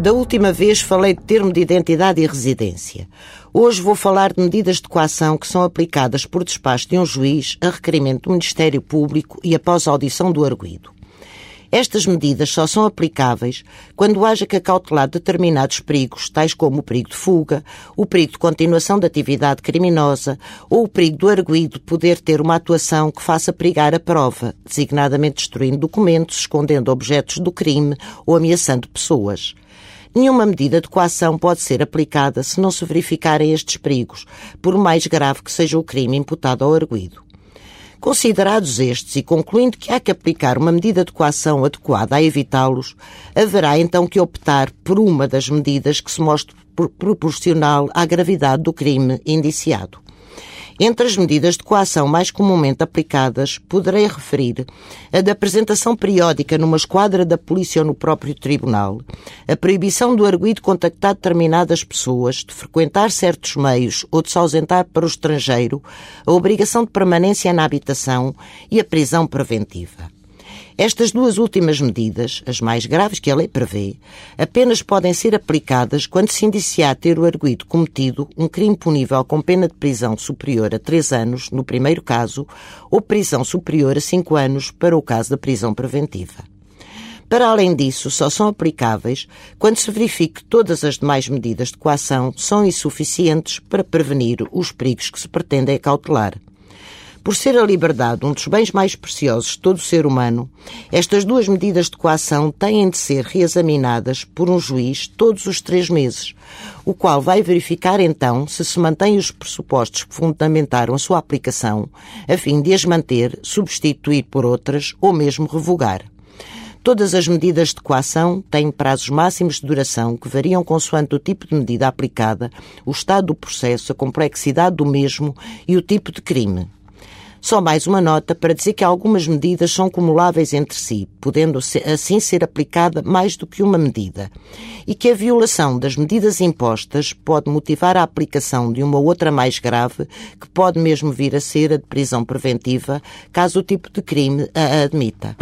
Da última vez falei de termo de identidade e residência. Hoje vou falar de medidas de coação que são aplicadas por despacho de um juiz a requerimento do Ministério Público e após a audição do arguído. Estas medidas só são aplicáveis quando haja que acautelar determinados perigos, tais como o perigo de fuga, o perigo de continuação da atividade criminosa ou o perigo do arguído poder ter uma atuação que faça perigar a prova, designadamente destruindo documentos, escondendo objetos do crime ou ameaçando pessoas. Nenhuma medida de coação pode ser aplicada se não se verificarem estes perigos, por mais grave que seja o crime imputado ao arguído. Considerados estes e concluindo que há que aplicar uma medida de coação adequada a evitá-los, haverá então que optar por uma das medidas que se mostre proporcional à gravidade do crime indiciado. Entre as medidas de coação mais comumente aplicadas, poderei referir a da apresentação periódica numa esquadra da polícia ou no próprio tribunal, a proibição do arguído contactar determinadas pessoas, de frequentar certos meios ou de se ausentar para o estrangeiro, a obrigação de permanência na habitação e a prisão preventiva. Estas duas últimas medidas, as mais graves que a lei prevê, apenas podem ser aplicadas quando se indiciar ter o arguído cometido um crime punível com pena de prisão superior a três anos, no primeiro caso, ou prisão superior a cinco anos, para o caso da prisão preventiva. Para além disso, só são aplicáveis quando se verifique que todas as demais medidas de coação são insuficientes para prevenir os perigos que se pretendem cautelar. Por ser a liberdade um dos bens mais preciosos de todo ser humano, estas duas medidas de coação têm de ser reexaminadas por um juiz todos os três meses, o qual vai verificar então se se mantêm os pressupostos que fundamentaram a sua aplicação, a fim de as manter, substituir por outras ou mesmo revogar. Todas as medidas de coação têm prazos máximos de duração que variam consoante o tipo de medida aplicada, o estado do processo, a complexidade do mesmo e o tipo de crime. Só mais uma nota para dizer que algumas medidas são cumuláveis entre si, podendo assim ser aplicada mais do que uma medida, e que a violação das medidas impostas pode motivar a aplicação de uma outra mais grave, que pode mesmo vir a ser a de prisão preventiva, caso o tipo de crime a admita.